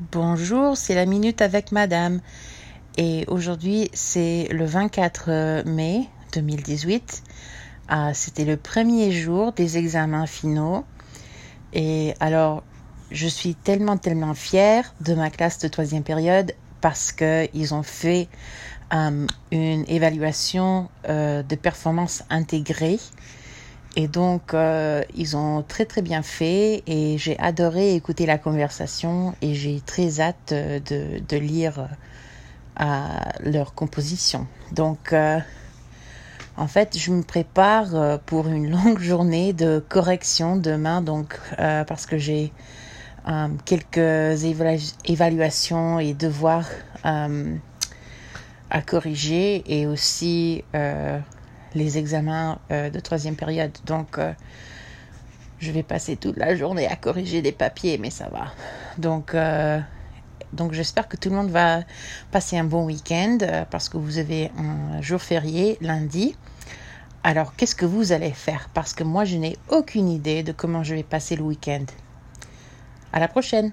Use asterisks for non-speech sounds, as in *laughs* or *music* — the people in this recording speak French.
Bonjour, c'est la minute avec madame. Et aujourd'hui, c'est le 24 mai 2018. Ah, C'était le premier jour des examens finaux. Et alors, je suis tellement, tellement fière de ma classe de troisième période parce qu'ils ont fait euh, une évaluation euh, de performance intégrée et donc, euh, ils ont très très bien fait et j'ai adoré écouter la conversation et j'ai très hâte euh, de, de lire euh, leur composition. Donc, euh, en fait, je me prépare pour une *laughs* longue journée de correction demain, donc parce que j'ai quelques évalu- évaluations et devoirs à corriger et aussi les examens euh, de troisième période. Donc, euh, je vais passer toute la journée à corriger des papiers, mais ça va. Donc, euh, donc j'espère que tout le monde va passer un bon week-end parce que vous avez un jour férié lundi. Alors, qu'est-ce que vous allez faire? Parce que moi, je n'ai aucune idée de comment je vais passer le week-end. À la prochaine